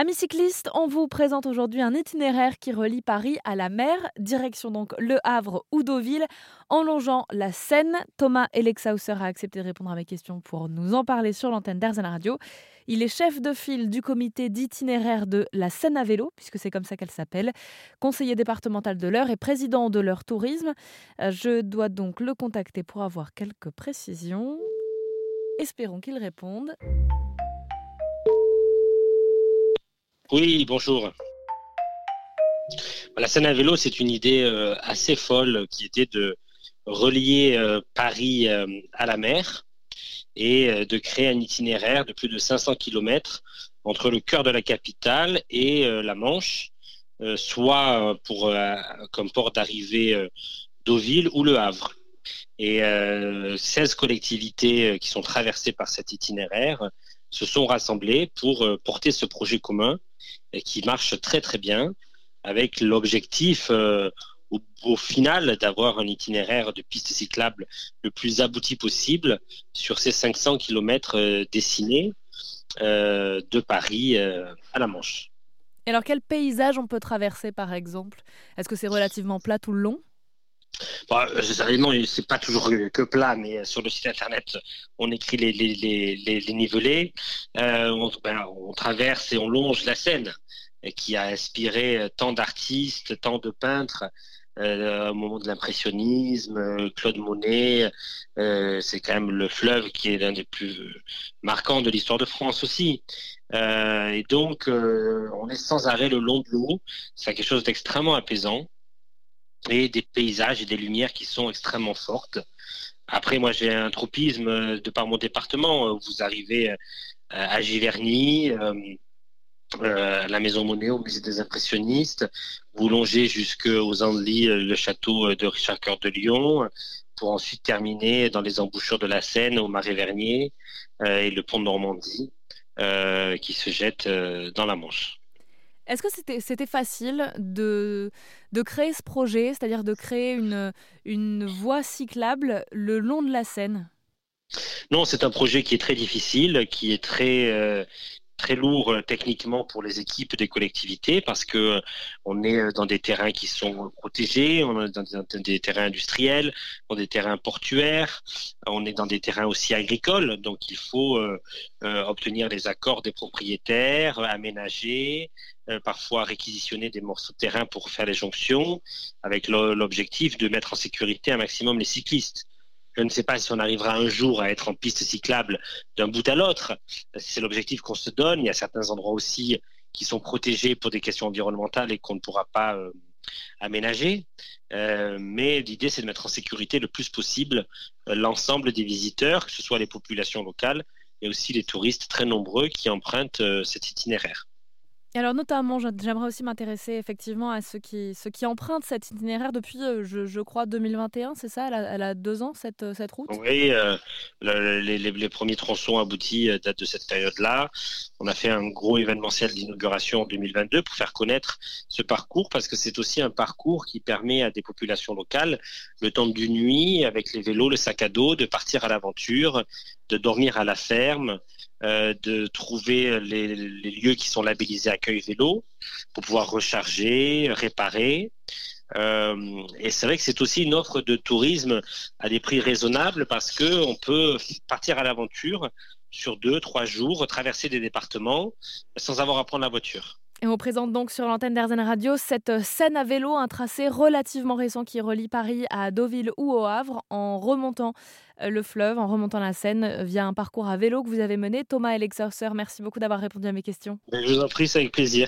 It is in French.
Amis cyclistes, on vous présente aujourd'hui un itinéraire qui relie Paris à la mer, direction donc Le Havre ou Deauville, en longeant la Seine. Thomas Elexhauser a accepté de répondre à mes questions pour nous en parler sur l'antenne d'Airzen Radio. Il est chef de file du comité d'itinéraire de la Seine à vélo, puisque c'est comme ça qu'elle s'appelle, conseiller départemental de l'Eure et président de leur tourisme. Euh, je dois donc le contacter pour avoir quelques précisions. Espérons qu'il réponde. Oui, bonjour. La Seine à vélo, c'est une idée euh, assez folle qui était de relier euh, Paris euh, à la mer et de créer un itinéraire de plus de 500 km entre le cœur de la capitale et la Manche, soit pour comme port d'arrivée Deauville ou Le Havre. Et 16 collectivités qui sont traversées par cet itinéraire se sont rassemblées pour porter ce projet commun qui marche très très bien avec l'objectif euh, au, final d'avoir un itinéraire de pistes cyclables le plus abouti possible sur ces 500 km euh, dessinés euh, de Paris à la Manche. Et alors quel paysage on peut traverser par exemple? Est-ce que c'est relativement plat tout le long? Bon, ce c'est pas toujours que plat, mais sur le site internet, on écrit les, les, les, les nivelés. on, ben, on, traverse et on longe la Seine qui a inspiré euh, tant d'artistes, tant de peintres euh, au moment de l'impressionnisme, euh, Claude Monet, c'est quand même le fleuve qui est l'un des plus marquants de l'histoire de France aussi. et donc, on est sans arrêt le long de l'eau. C'est quelque chose d'extrêmement apaisant et des paysages et des lumières qui sont extrêmement fortes. Après, moi, j'ai un tropisme de par mon département. Vous arrivez à Giverny, euh, la Maison Monet, au musée des impressionnistes. Vous longez jusqu'aux Andelys, euh, le château euh, de Richard Coeur de Lyon, pour ensuite terminer dans les embouchures de la Seine, au Marais Vernier et le pont de Normandie, qui se jette dans la Manche. Est-ce que c'était, facile de, créer ce projet, c'est-à-dire de créer une, une voie cyclable le long de la Seine? Non, c'est un projet qui est très difficile, qui est très, très lourd euh, techniquement pour les équipes des collectivités parce que euh, on est euh, dans des terrains qui sont protégés, on est dans des terrains industriels, dans des terrains portuaires, on est dans des terrains aussi agricoles, donc il faut obtenir les accords des propriétaires, aménager, parfois réquisitionner des morceaux de terrain pour faire les jonctions, avec l'objectif de mettre en sécurité un maximum les cyclistes. Je ne sais pas si on arrivera un jour à être en piste cyclable d'un bout à l'autre. C'est l'objectif qu'on se donne. Il y a certains endroits aussi qui sont protégés pour des questions environnementales et qu'on ne pourra pas euh, aménager. Euh, mais l'idée, c'est de mettre en sécurité le plus possible euh, l'ensemble des visiteurs, que ce soit les populations locales et aussi les touristes très nombreux qui empruntent cet itinéraire alors notamment, j'aimerais aussi m'intéresser effectivement à ceux qui, ceux empruntent cet itinéraire depuis, euh, je, crois, 2021, c'est ça? Elle a, deux ans, cette, euh, route? Oui, euh, les, premiers tronçons aboutis datent de cette période-là. On a fait un gros événementiel d'inauguration en 2022 pour faire connaître ce parcours, parce que c'est aussi un parcours qui permet à des populations locales, le temps d'une nuit, avec les vélos, le sac à dos, de partir à l'aventure, de dormir à la ferme, euh, de trouver les, lieux qui sont labellisés accueil vélo pour pouvoir recharger, réparer. Euh, et c'est vrai que c'est aussi une offre de tourisme à des prix raisonnables parce que on peut partir à l'aventure sur deux, trois jours, traverser des départements sans avoir à prendre la voiture. Et on présente donc sur l'antenne d'Airzen Radio cette scène à vélo, un tracé relativement récent qui relie Paris à Deauville ou au Havre en remontant euh, le fleuve, en remontant la Seine via un parcours à vélo que vous avez mené. Thomas Alexauser, merci beaucoup d'avoir répondu à mes questions. Ben, je vous en prie, c'est avec plaisir.